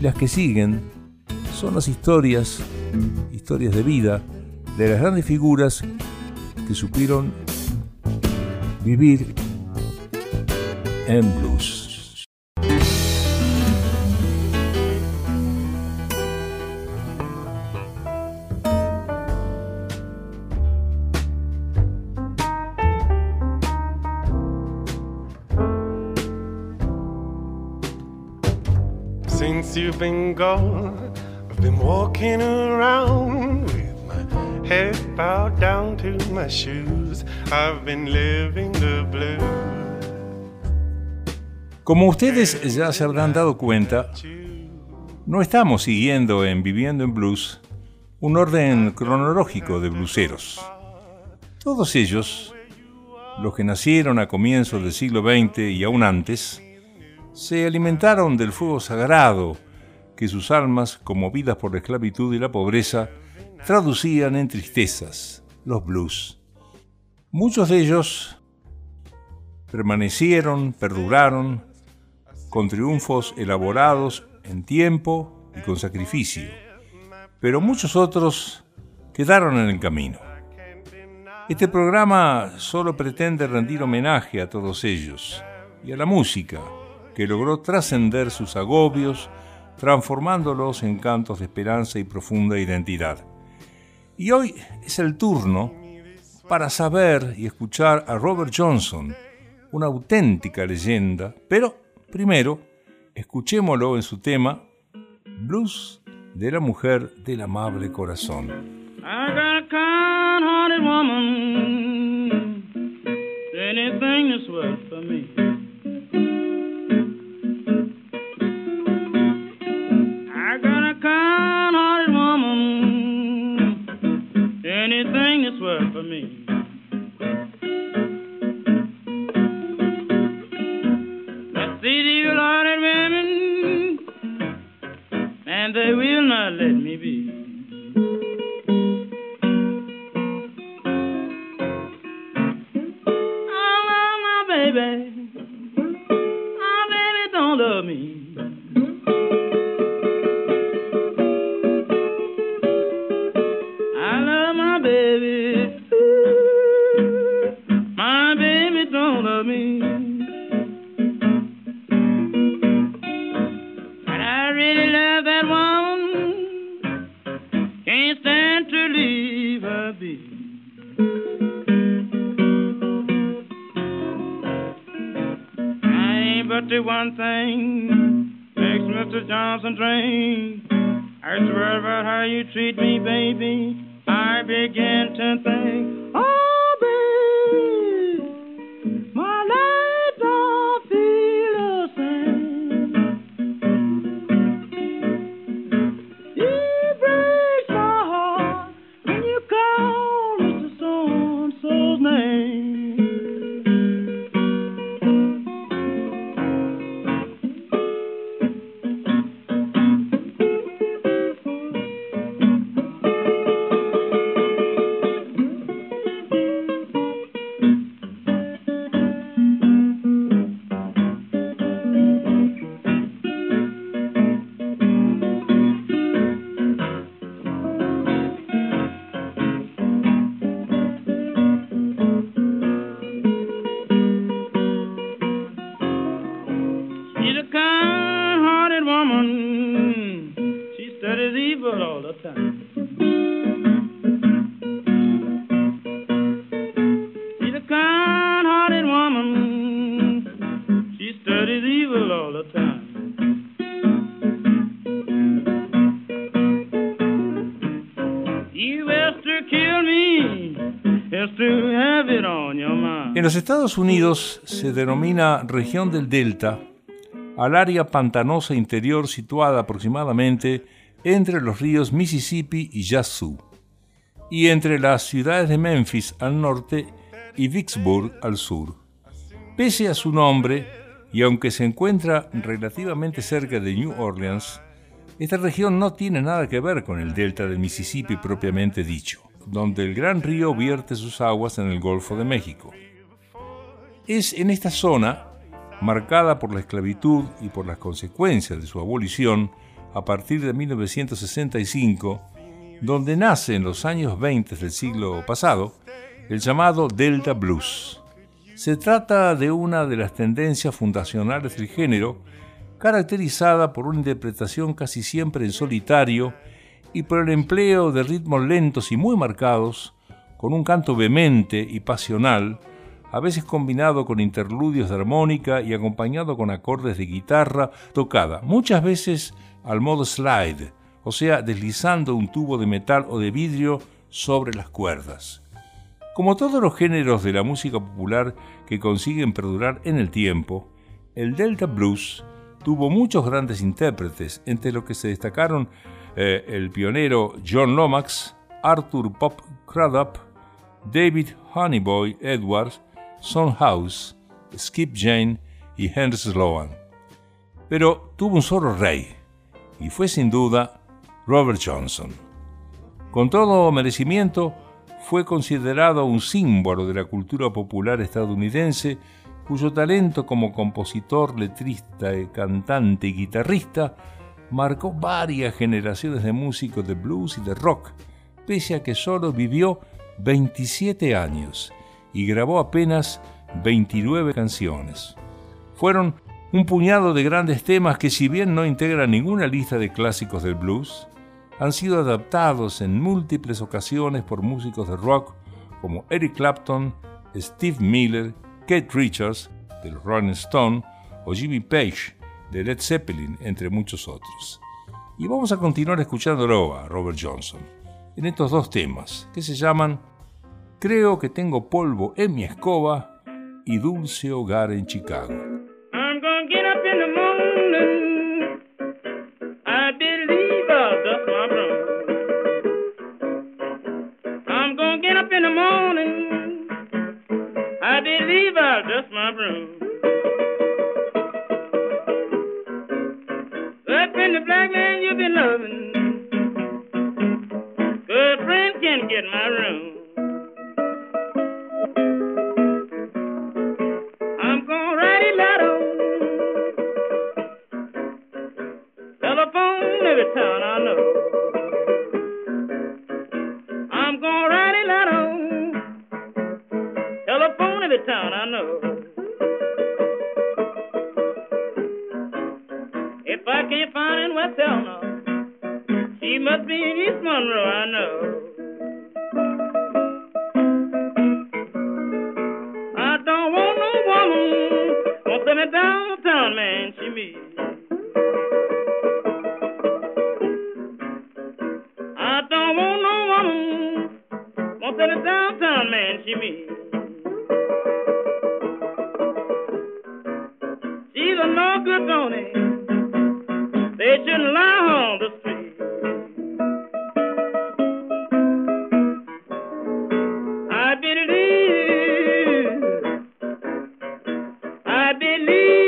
Las que siguen son las historias, historias de vida de las grandes figuras que supieron vivir en blues. Como ustedes ya se habrán dado cuenta, no estamos siguiendo en Viviendo en Blues un orden cronológico de bluseros. Todos ellos, los que nacieron a comienzos del siglo XX y aún antes, se alimentaron del fuego sagrado que sus almas, conmovidas por la esclavitud y la pobreza, traducían en tristezas, los blues. Muchos de ellos permanecieron, perduraron, con triunfos elaborados en tiempo y con sacrificio, pero muchos otros quedaron en el camino. Este programa solo pretende rendir homenaje a todos ellos y a la música, que logró trascender sus agobios, transformándolos en cantos de esperanza y profunda identidad. Y hoy es el turno para saber y escuchar a Robert Johnson, una auténtica leyenda, pero primero escuchémoslo en su tema Blues de la mujer del amable corazón. And they will not let me the one thing makes Mr. Johnson drain. I swear about how you treat me, baby. I begin to think, all the. En los Estados Unidos se denomina región del Delta al área pantanosa interior situada aproximadamente entre los ríos Mississippi y Yazoo, y entre las ciudades de Memphis al norte y Vicksburg al sur. Pese a su nombre, y aunque se encuentra relativamente cerca de New Orleans, esta región no tiene nada que ver con el delta del Mississippi propiamente dicho, donde el gran río vierte sus aguas en el Golfo de México. Es en esta zona, marcada por la esclavitud y por las consecuencias de su abolición, a partir de 1965, donde nace en los años 20 del siglo pasado el llamado Delta Blues. Se trata de una de las tendencias fundacionales del género, caracterizada por una interpretación casi siempre en solitario y por el empleo de ritmos lentos y muy marcados, con un canto vehemente y pasional, a veces combinado con interludios de armónica y acompañado con acordes de guitarra tocada, muchas veces al modo slide, o sea, deslizando un tubo de metal o de vidrio sobre las cuerdas. Como todos los géneros de la música popular que consiguen perdurar en el tiempo, el Delta Blues tuvo muchos grandes intérpretes, entre los que se destacaron eh, el pionero John Lomax, Arthur Pop Crudup, David Honeyboy Edwards, Son House, Skip Jane y Henry Sloan. Pero tuvo un solo rey, y fue sin duda Robert Johnson. Con todo merecimiento, fue considerado un símbolo de la cultura popular estadounidense, cuyo talento como compositor, letrista, cantante y guitarrista marcó varias generaciones de músicos de blues y de rock, pese a que solo vivió 27 años y grabó apenas 29 canciones. Fueron un puñado de grandes temas que si bien no integran ninguna lista de clásicos del blues, han sido adaptados en múltiples ocasiones por músicos de rock como Eric Clapton, Steve Miller, Kate Richards del Rolling Stone o Jimmy Page de Led Zeppelin, entre muchos otros. Y vamos a continuar escuchándolo a Robert Johnson en estos dos temas que se llaman Creo que tengo polvo en mi escoba y Dulce Hogar en Chicago. El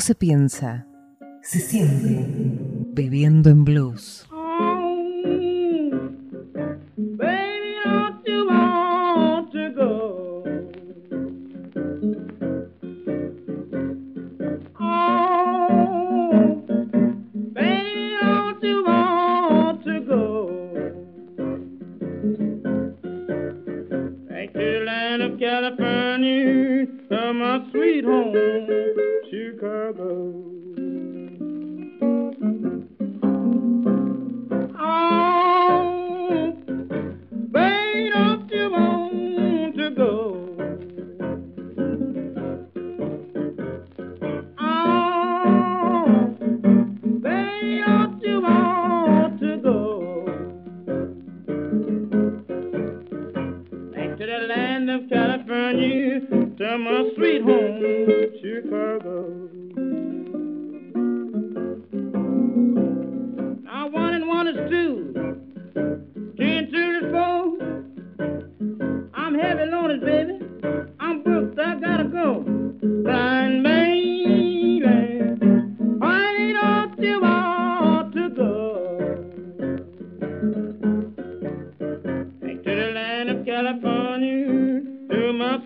no se piensa, se siente. Bebiendo en blues.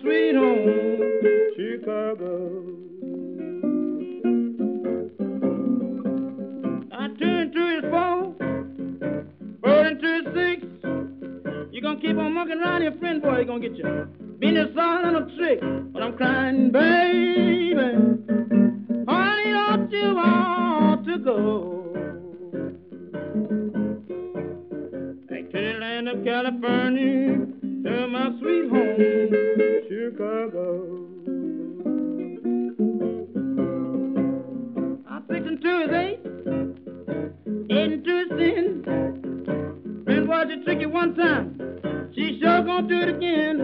sweet home, Chicago. I turned to his phone, burning to his six. You gonna keep on mucking around your friend, boy, he gonna get you. Been a son of a trick, but I'm crying, baby. Honey, don't you want to go? Back to the land of California, to my sweet home. one time, she sure gonna do it again.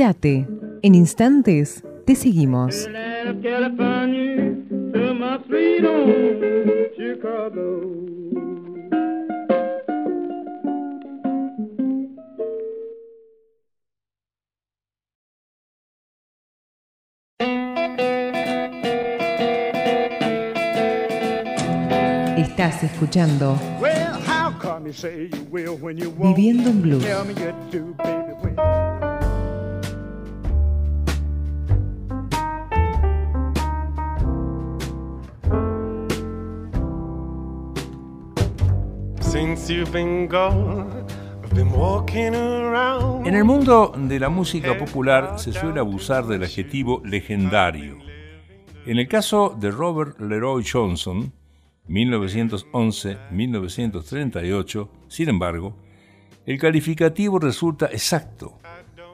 Quédate, en instantes te seguimos. Estás escuchando Viviendo en Blues. En el mundo de la música popular se suele abusar del adjetivo legendario. En el caso de Robert Leroy Johnson, 1911-1938, sin embargo, el calificativo resulta exacto.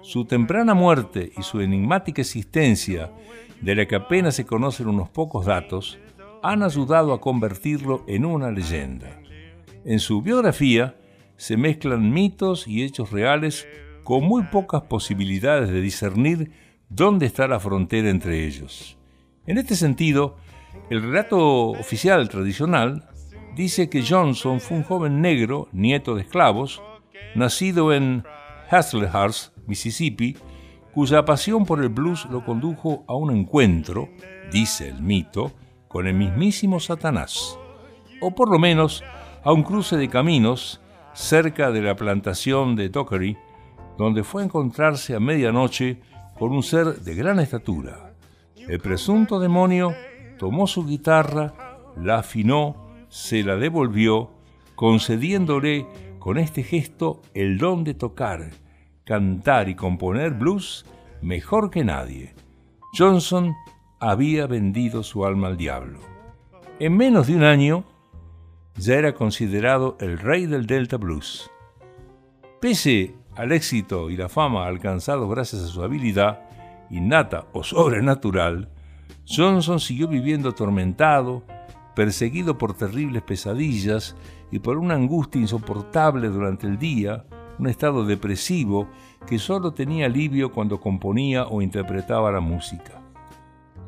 Su temprana muerte y su enigmática existencia, de la que apenas se conocen unos pocos datos, han ayudado a convertirlo en una leyenda. En su biografía se mezclan mitos y hechos reales con muy pocas posibilidades de discernir dónde está la frontera entre ellos. En este sentido, el relato oficial tradicional dice que Johnson fue un joven negro, nieto de esclavos, nacido en Hazlehurst, Mississippi, cuya pasión por el blues lo condujo a un encuentro, dice el mito, con el mismísimo Satanás, o por lo menos a un cruce de caminos cerca de la plantación de Dockery, donde fue a encontrarse a medianoche con un ser de gran estatura. El presunto demonio tomó su guitarra, la afinó, se la devolvió, concediéndole con este gesto el don de tocar, cantar y componer blues mejor que nadie. Johnson había vendido su alma al diablo. En menos de un año, ya era considerado el rey del Delta Blues. Pese al éxito y la fama alcanzados gracias a su habilidad, innata o sobrenatural, Johnson siguió viviendo atormentado, perseguido por terribles pesadillas y por una angustia insoportable durante el día, un estado depresivo que solo tenía alivio cuando componía o interpretaba la música.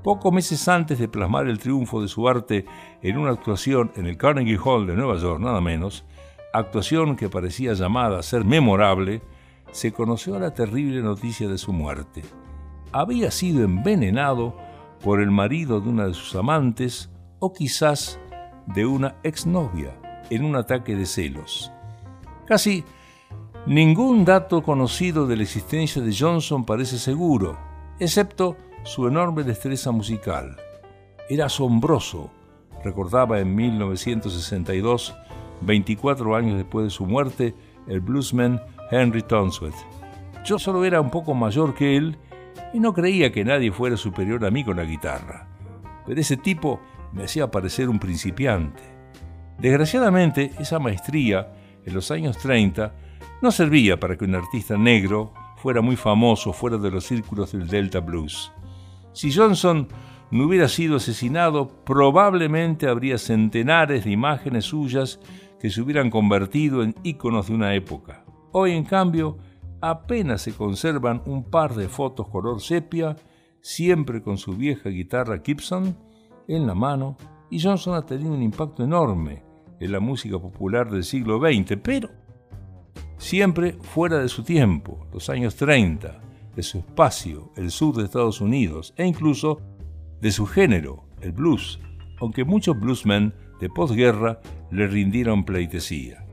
Pocos meses antes de plasmar el triunfo de su arte en una actuación en el Carnegie Hall de Nueva York, nada menos, actuación que parecía llamada a ser memorable, se conoció la terrible noticia de su muerte. Había sido envenenado por el marido de una de sus amantes o quizás de una exnovia en un ataque de celos. Casi ningún dato conocido de la existencia de Johnson parece seguro, excepto su enorme destreza musical. Era asombroso, recordaba en 1962, 24 años después de su muerte, el bluesman Henry Tonsworth. Yo solo era un poco mayor que él y no creía que nadie fuera superior a mí con la guitarra. Pero ese tipo me hacía parecer un principiante. Desgraciadamente, esa maestría, en los años 30, no servía para que un artista negro fuera muy famoso fuera de los círculos del Delta Blues. Si Johnson no hubiera sido asesinado, probablemente habría centenares de imágenes suyas que se hubieran convertido en íconos de una época. Hoy, en cambio, apenas se conservan un par de fotos color sepia, siempre con su vieja guitarra Gibson en la mano, y Johnson ha tenido un impacto enorme en la música popular del siglo XX, pero siempre fuera de su tiempo, los años 30, de su espacio, el sur de Estados Unidos, e incluso de su género, el blues, aunque muchos bluesmen de posguerra le rindieron pleitesía.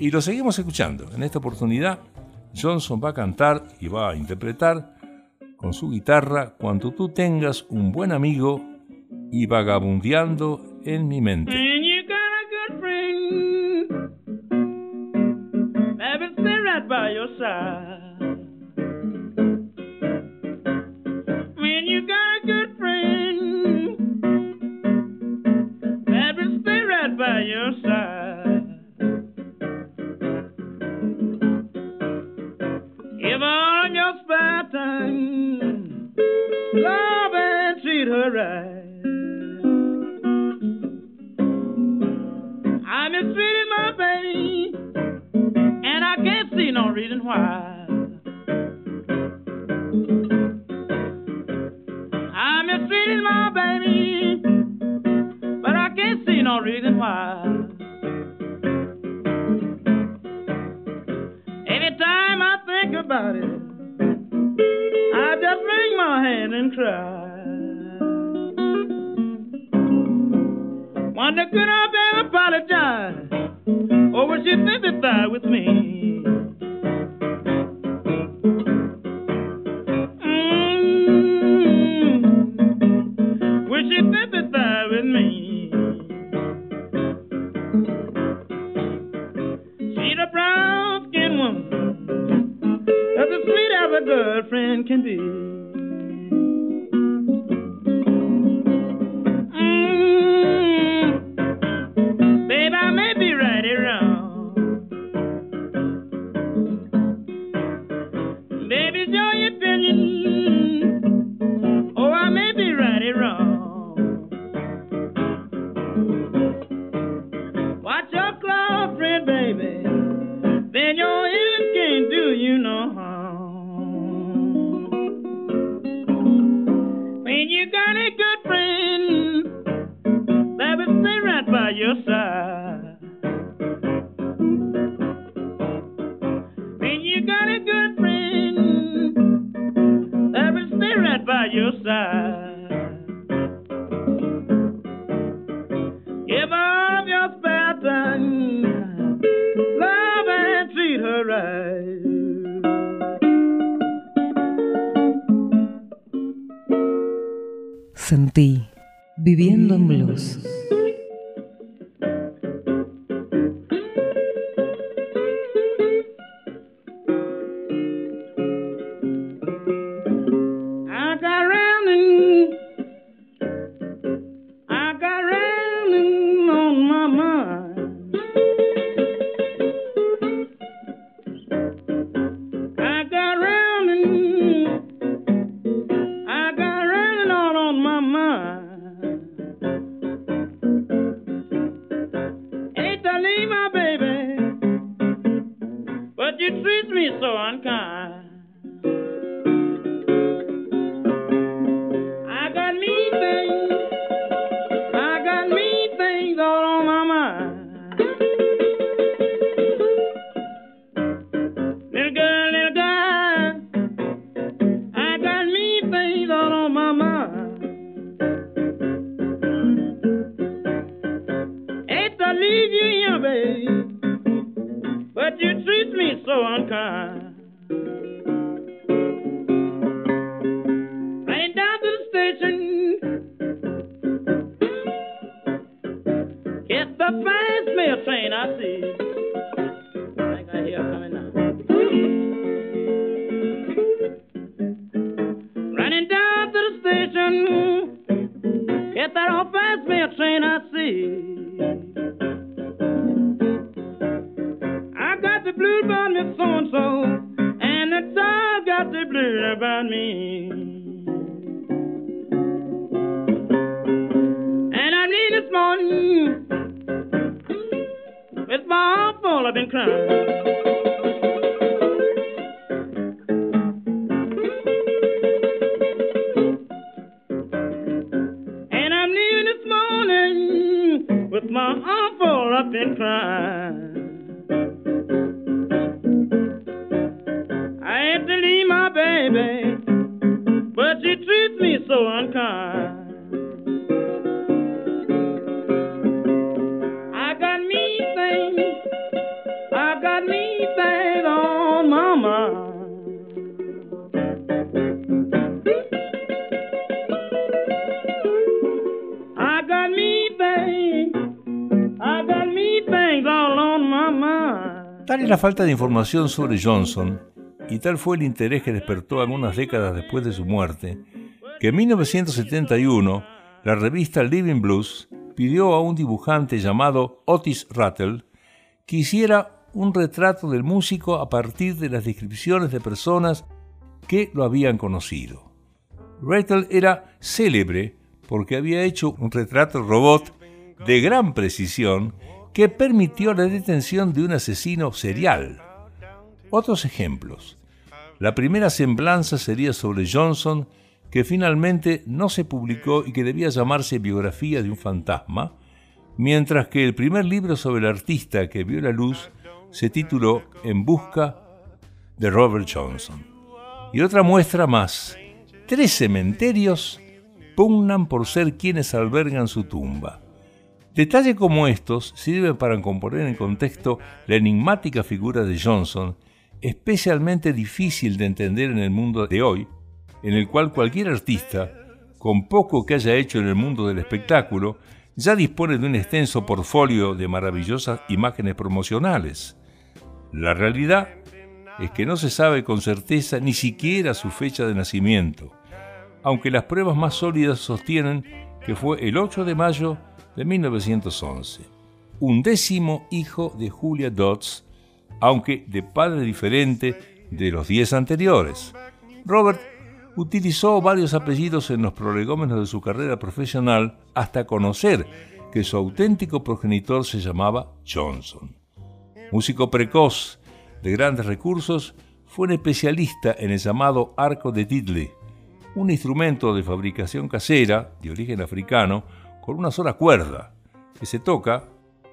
Y lo seguimos escuchando. En esta oportunidad, Johnson va a cantar y va a interpretar con su guitarra Cuando tú tengas un buen amigo y vagabundeando en mi mente. I've been crying. Falta de información sobre Johnson, y tal fue el interés que despertó algunas décadas después de su muerte, que en 1971 la revista Living Blues pidió a un dibujante llamado Otis Rattle que hiciera un retrato del músico a partir de las descripciones de personas que lo habían conocido. Rattle era célebre porque había hecho un retrato robot de gran precisión que permitió la detención de un asesino serial. Otros ejemplos. La primera semblanza sería sobre Johnson, que finalmente no se publicó y que debía llamarse Biografía de un fantasma, mientras que el primer libro sobre el artista que vio la luz se tituló En busca de Robert Johnson. Y otra muestra más. Tres cementerios pugnan por ser quienes albergan su tumba. Detalles como estos sirven para componer en contexto la enigmática figura de Johnson, especialmente difícil de entender en el mundo de hoy, en el cual cualquier artista, con poco que haya hecho en el mundo del espectáculo, ya dispone de un extenso portfolio de maravillosas imágenes promocionales. La realidad es que no se sabe con certeza ni siquiera su fecha de nacimiento, aunque las pruebas más sólidas sostienen que fue el 8 de mayo de 1911, un décimo hijo de Julia Dodds, aunque de padre diferente de los diez anteriores. Robert utilizó varios apellidos en los prolegómenos de su carrera profesional hasta conocer que su auténtico progenitor se llamaba Johnson. Músico precoz, de grandes recursos, fue un especialista en el llamado arco de Diddley, un instrumento de fabricación casera de origen africano con una sola cuerda, que se toca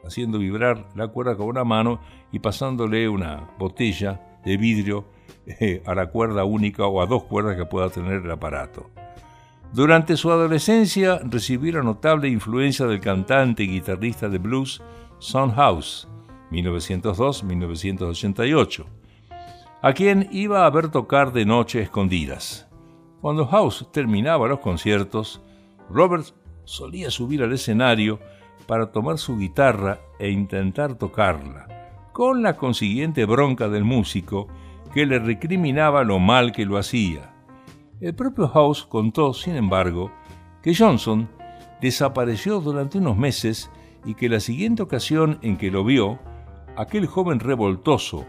haciendo vibrar la cuerda con una mano y pasándole una botella de vidrio eh, a la cuerda única o a dos cuerdas que pueda tener el aparato. Durante su adolescencia recibió la notable influencia del cantante y guitarrista de blues Son House, 1902-1988, a quien iba a ver tocar de noche escondidas. Cuando House terminaba los conciertos, Robert solía subir al escenario para tomar su guitarra e intentar tocarla, con la consiguiente bronca del músico que le recriminaba lo mal que lo hacía. El propio House contó, sin embargo, que Johnson desapareció durante unos meses y que la siguiente ocasión en que lo vio, aquel joven revoltoso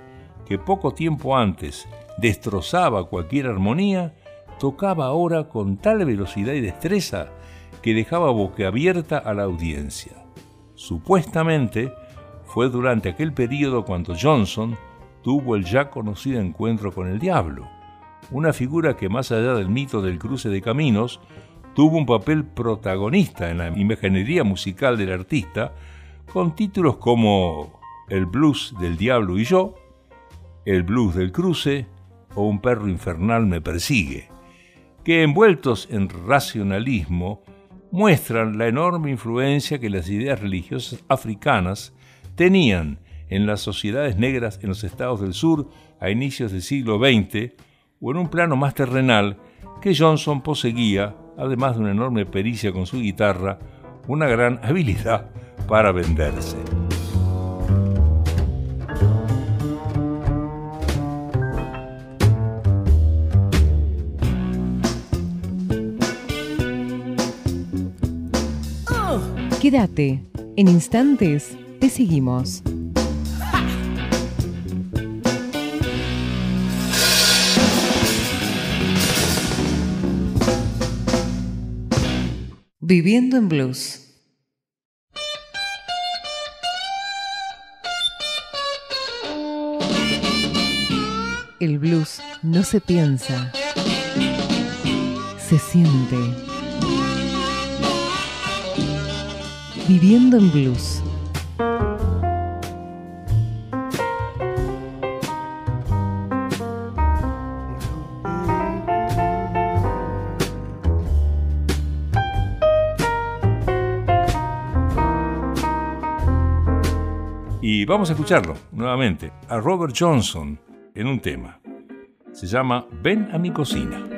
que poco tiempo antes destrozaba cualquier armonía, tocaba ahora con tal velocidad y destreza que dejaba boquiabierta a la audiencia. Supuestamente fue durante aquel periodo cuando Johnson tuvo el ya conocido encuentro con el diablo, una figura que más allá del mito del cruce de caminos, tuvo un papel protagonista en la imaginería musical del artista, con títulos como El blues del diablo y yo, El blues del cruce o Un perro infernal me persigue, que envueltos en racionalismo muestran la enorme influencia que las ideas religiosas africanas tenían en las sociedades negras en los estados del sur a inicios del siglo XX, o en un plano más terrenal que Johnson poseguía, además de una enorme pericia con su guitarra, una gran habilidad para venderse. Quédate, en instantes te seguimos. Viviendo en Blues. El blues no se piensa, se siente. Viviendo en Blues. Y vamos a escucharlo nuevamente a Robert Johnson en un tema. Se llama Ven a mi cocina.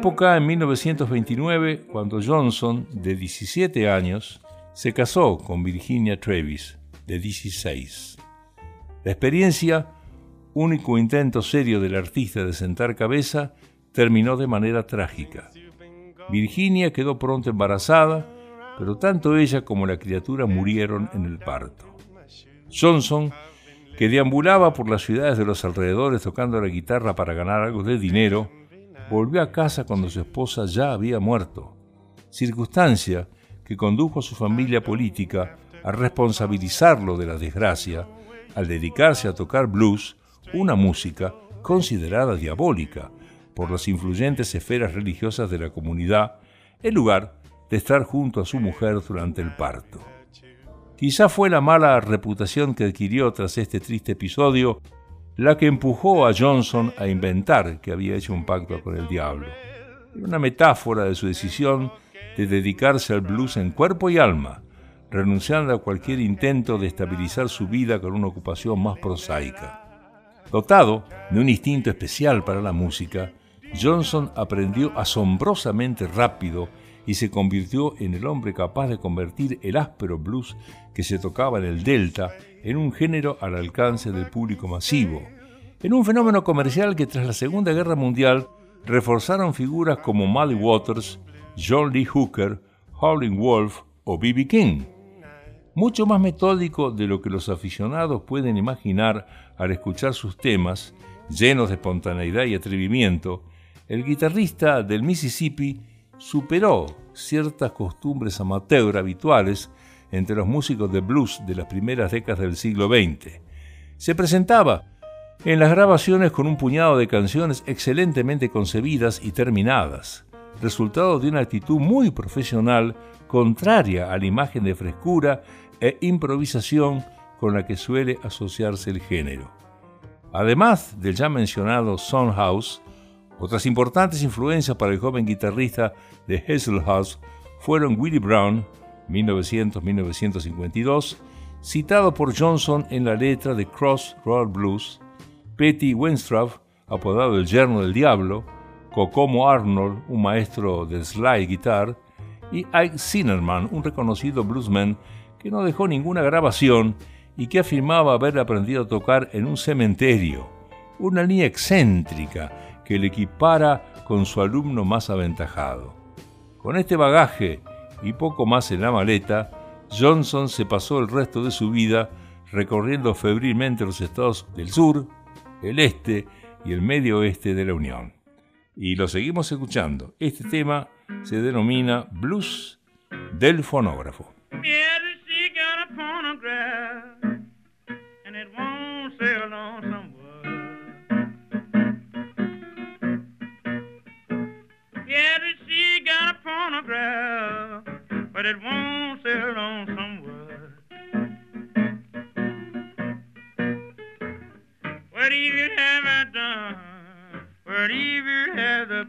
Época, en 1929, cuando Johnson, de 17 años, se casó con Virginia Travis, de 16. La experiencia, único intento serio del artista de sentar cabeza, terminó de manera trágica. Virginia quedó pronto embarazada, pero tanto ella como la criatura murieron en el parto. Johnson, que deambulaba por las ciudades de los alrededores tocando la guitarra para ganar algo de dinero, volvió a casa cuando su esposa ya había muerto, circunstancia que condujo a su familia política a responsabilizarlo de la desgracia al dedicarse a tocar blues, una música considerada diabólica por las influyentes esferas religiosas de la comunidad, en lugar de estar junto a su mujer durante el parto. Quizá fue la mala reputación que adquirió tras este triste episodio la que empujó a Johnson a inventar que había hecho un pacto con el diablo. Era una metáfora de su decisión de dedicarse al blues en cuerpo y alma, renunciando a cualquier intento de estabilizar su vida con una ocupación más prosaica. Dotado de un instinto especial para la música, Johnson aprendió asombrosamente rápido y se convirtió en el hombre capaz de convertir el áspero blues que se tocaba en el Delta en un género al alcance del público masivo, en un fenómeno comercial que tras la Segunda Guerra Mundial reforzaron figuras como Muddy Waters, John Lee Hooker, Howling Wolf o B.B. King. Mucho más metódico de lo que los aficionados pueden imaginar al escuchar sus temas, llenos de espontaneidad y atrevimiento, el guitarrista del Mississippi superó ciertas costumbres amateur habituales entre los músicos de blues de las primeras décadas del siglo XX. Se presentaba en las grabaciones con un puñado de canciones excelentemente concebidas y terminadas, resultado de una actitud muy profesional contraria a la imagen de frescura e improvisación con la que suele asociarse el género. Además del ya mencionado House, otras importantes influencias para el joven guitarrista de Hazel House fueron Willie Brown, 1900-1952, citado por Johnson en la letra de Crossroad Blues, Petty Wenstrup, apodado el yerno del diablo, Kokomo Arnold, un maestro de slide guitar, y Ike Zinnerman, un reconocido bluesman que no dejó ninguna grabación y que afirmaba haber aprendido a tocar en un cementerio, una línea excéntrica que le equipara con su alumno más aventajado. Con este bagaje y poco más en la maleta, Johnson se pasó el resto de su vida recorriendo febrilmente los estados del sur, el este y el medio oeste de la Unión. Y lo seguimos escuchando. Este tema se denomina Blues del fonógrafo. But it won't sell on some wood. What evil have I done? What evil have the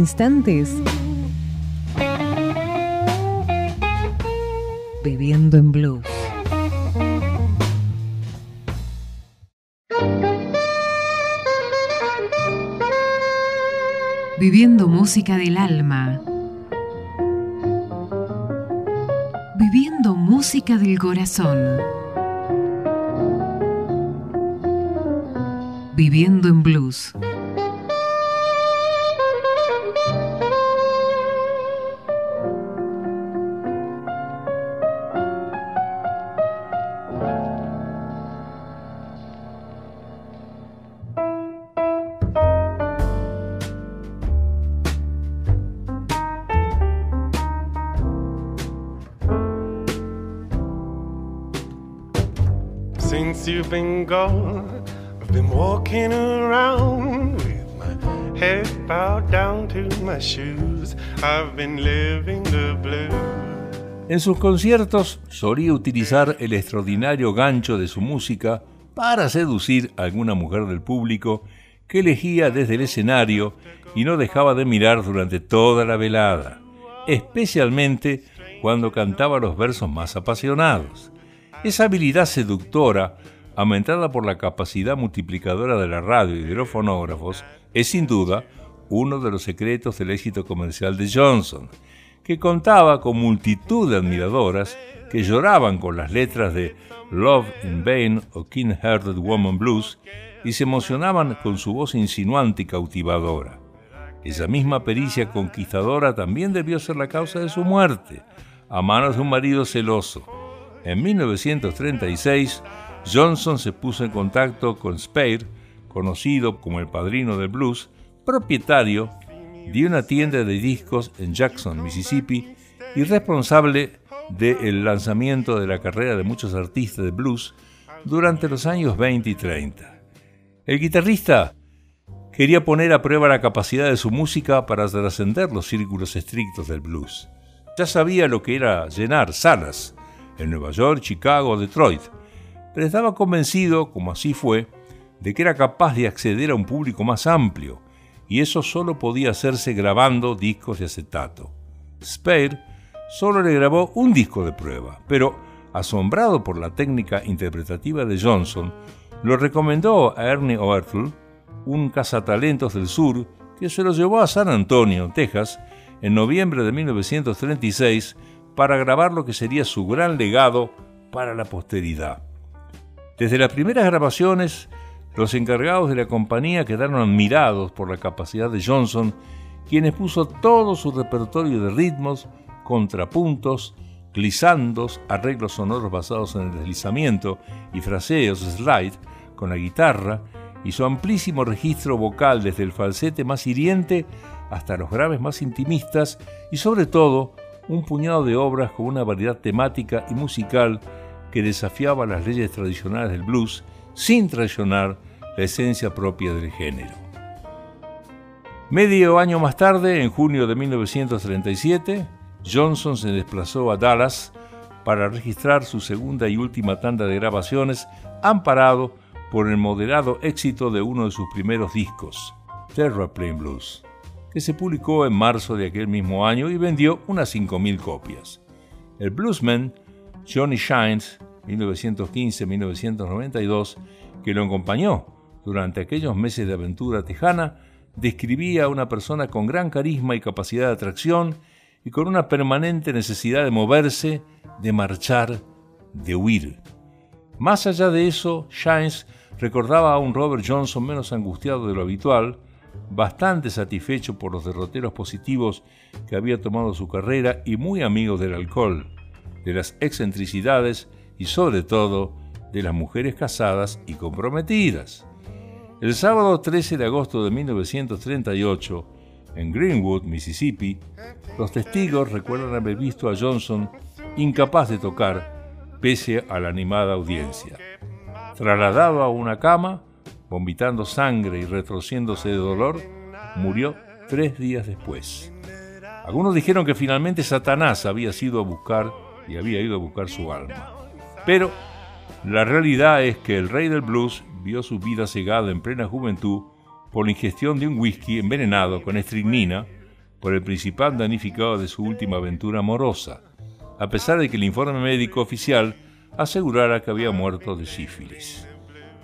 instantes. Bebiendo en blues. Viviendo música del alma. Viviendo música del corazón. Viviendo en blues. En sus conciertos solía utilizar el extraordinario gancho de su música para seducir a alguna mujer del público que elegía desde el escenario y no dejaba de mirar durante toda la velada, especialmente cuando cantaba los versos más apasionados. Esa habilidad seductora, aumentada por la capacidad multiplicadora de la radio y de los fonógrafos, es sin duda uno de los secretos del éxito comercial de Johnson, que contaba con multitud de admiradoras que lloraban con las letras de Love in Vain o King Hearted Woman Blues y se emocionaban con su voz insinuante y cautivadora. Esa misma pericia conquistadora también debió ser la causa de su muerte, a manos de un marido celoso. En 1936, Johnson se puso en contacto con Speir, conocido como el padrino del blues, propietario de una tienda de discos en Jackson, Mississippi, y responsable del lanzamiento de la carrera de muchos artistas de blues durante los años 20 y 30. El guitarrista quería poner a prueba la capacidad de su música para trascender los círculos estrictos del blues. Ya sabía lo que era llenar salas en Nueva York, Chicago, Detroit, pero estaba convencido, como así fue, de que era capaz de acceder a un público más amplio, y eso solo podía hacerse grabando discos de acetato. Speir solo le grabó un disco de prueba, pero, asombrado por la técnica interpretativa de Johnson, lo recomendó a Ernie Oertel, un cazatalentos del sur, que se lo llevó a San Antonio, Texas, en noviembre de 1936 para grabar lo que sería su gran legado para la posteridad. Desde las primeras grabaciones, los encargados de la compañía quedaron admirados por la capacidad de Johnson, quien expuso todo su repertorio de ritmos, contrapuntos, glisandos, arreglos sonoros basados en el deslizamiento y fraseos slide con la guitarra y su amplísimo registro vocal desde el falsete más hiriente hasta los graves más intimistas y sobre todo un puñado de obras con una variedad temática y musical que desafiaba las leyes tradicionales del blues sin traicionar la esencia propia del género. Medio año más tarde, en junio de 1937, Johnson se desplazó a Dallas para registrar su segunda y última tanda de grabaciones, amparado por el moderado éxito de uno de sus primeros discos, Terraplane Blues que se publicó en marzo de aquel mismo año y vendió unas 5.000 copias. El bluesman Johnny Shines, 1915-1992, que lo acompañó durante aquellos meses de aventura tejana, describía a una persona con gran carisma y capacidad de atracción y con una permanente necesidad de moverse, de marchar, de huir. Más allá de eso, Shines recordaba a un Robert Johnson menos angustiado de lo habitual, bastante satisfecho por los derroteros positivos que había tomado su carrera y muy amigo del alcohol, de las excentricidades y sobre todo de las mujeres casadas y comprometidas. El sábado 13 de agosto de 1938, en Greenwood, Mississippi, los testigos recuerdan haber visto a Johnson incapaz de tocar pese a la animada audiencia. Trasladado a una cama, vomitando sangre y retorciéndose de dolor, murió tres días después. Algunos dijeron que finalmente Satanás había sido a buscar y había ido a buscar su alma. Pero la realidad es que el rey del blues vio su vida cegada en plena juventud por la ingestión de un whisky envenenado con estricnina por el principal danificado de su última aventura amorosa, a pesar de que el informe médico oficial asegurara que había muerto de sífilis.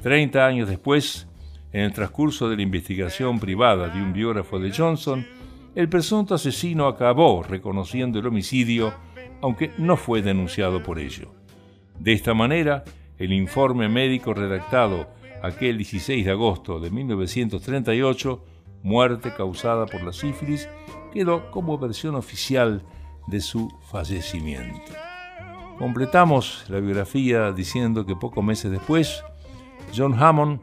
Treinta años después, en el transcurso de la investigación privada de un biógrafo de Johnson, el presunto asesino acabó reconociendo el homicidio aunque no fue denunciado por ello. De esta manera, el informe médico redactado aquel 16 de agosto de 1938, muerte causada por la sífilis, quedó como versión oficial de su fallecimiento. Completamos la biografía diciendo que pocos meses después, John Hammond,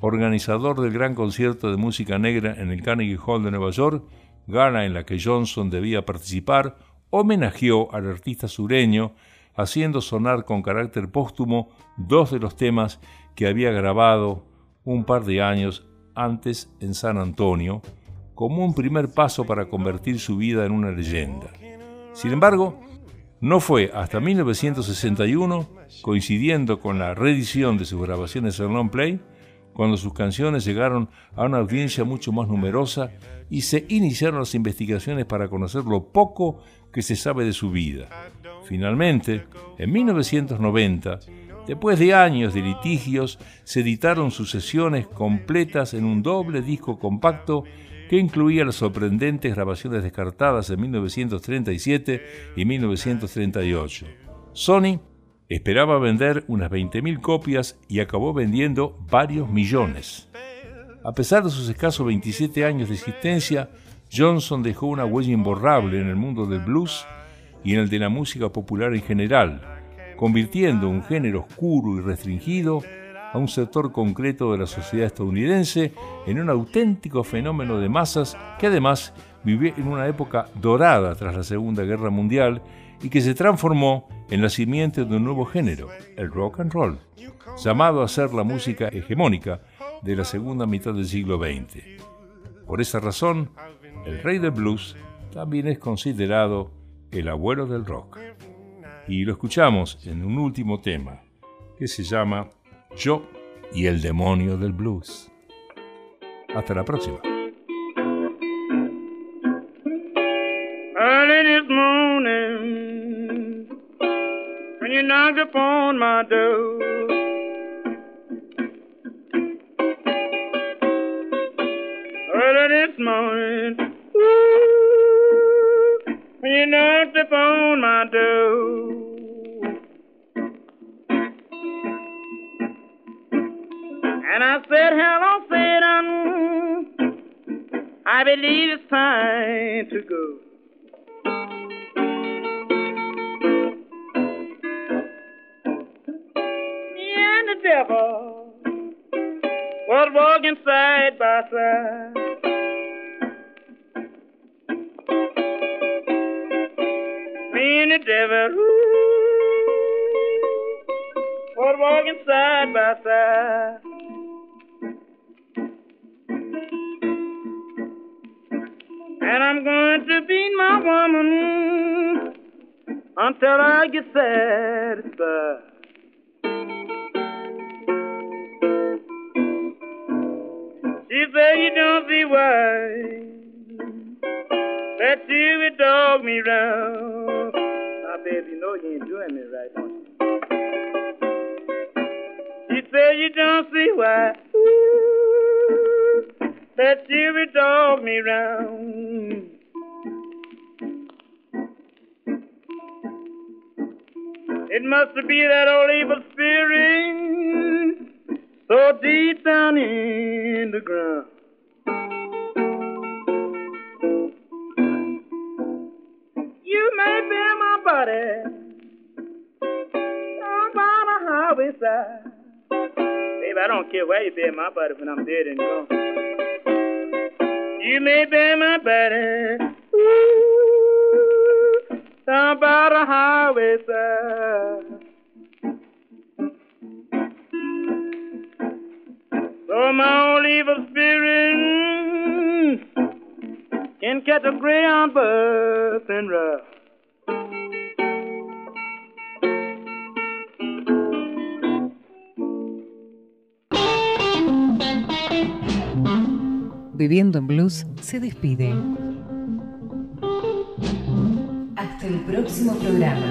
organizador del gran concierto de música negra en el Carnegie Hall de Nueva York, gala en la que Johnson debía participar, homenajeó al artista sureño, haciendo sonar con carácter póstumo dos de los temas que había grabado un par de años antes en San Antonio, como un primer paso para convertir su vida en una leyenda. Sin embargo, no fue hasta 1961, coincidiendo con la reedición de sus grabaciones en long play, cuando sus canciones llegaron a una audiencia mucho más numerosa y se iniciaron las investigaciones para conocer lo poco que se sabe de su vida. Finalmente, en 1990, después de años de litigios, se editaron sucesiones completas en un doble disco compacto que incluía las sorprendentes grabaciones descartadas en 1937 y 1938. Sony esperaba vender unas 20.000 copias y acabó vendiendo varios millones. A pesar de sus escasos 27 años de existencia, Johnson dejó una huella imborrable en el mundo del blues y en el de la música popular en general, convirtiendo un género oscuro y restringido a un sector concreto de la sociedad estadounidense en un auténtico fenómeno de masas que además vivió en una época dorada tras la Segunda Guerra Mundial y que se transformó en la simiente de un nuevo género, el rock and roll, llamado a ser la música hegemónica de la segunda mitad del siglo XX. Por esa razón, el rey del blues también es considerado el abuelo del rock. Y lo escuchamos en un último tema que se llama Yo y el demonio del blues. Hasta la próxima. Upon my door, Baby, you know you ain't doing me right, don't you? She said you don't see why ooh, that you would dog me round. It must be that old evil spirit so deep down in the ground. Bear my body down by the highway side. Baby, I don't care where you bear my body when I'm dead and gone. You may bear my body ooh, down by the highway side. So my old evil spirit can catch a greyhound bus and ride. Viviendo en Blues se despide. Hasta el próximo programa.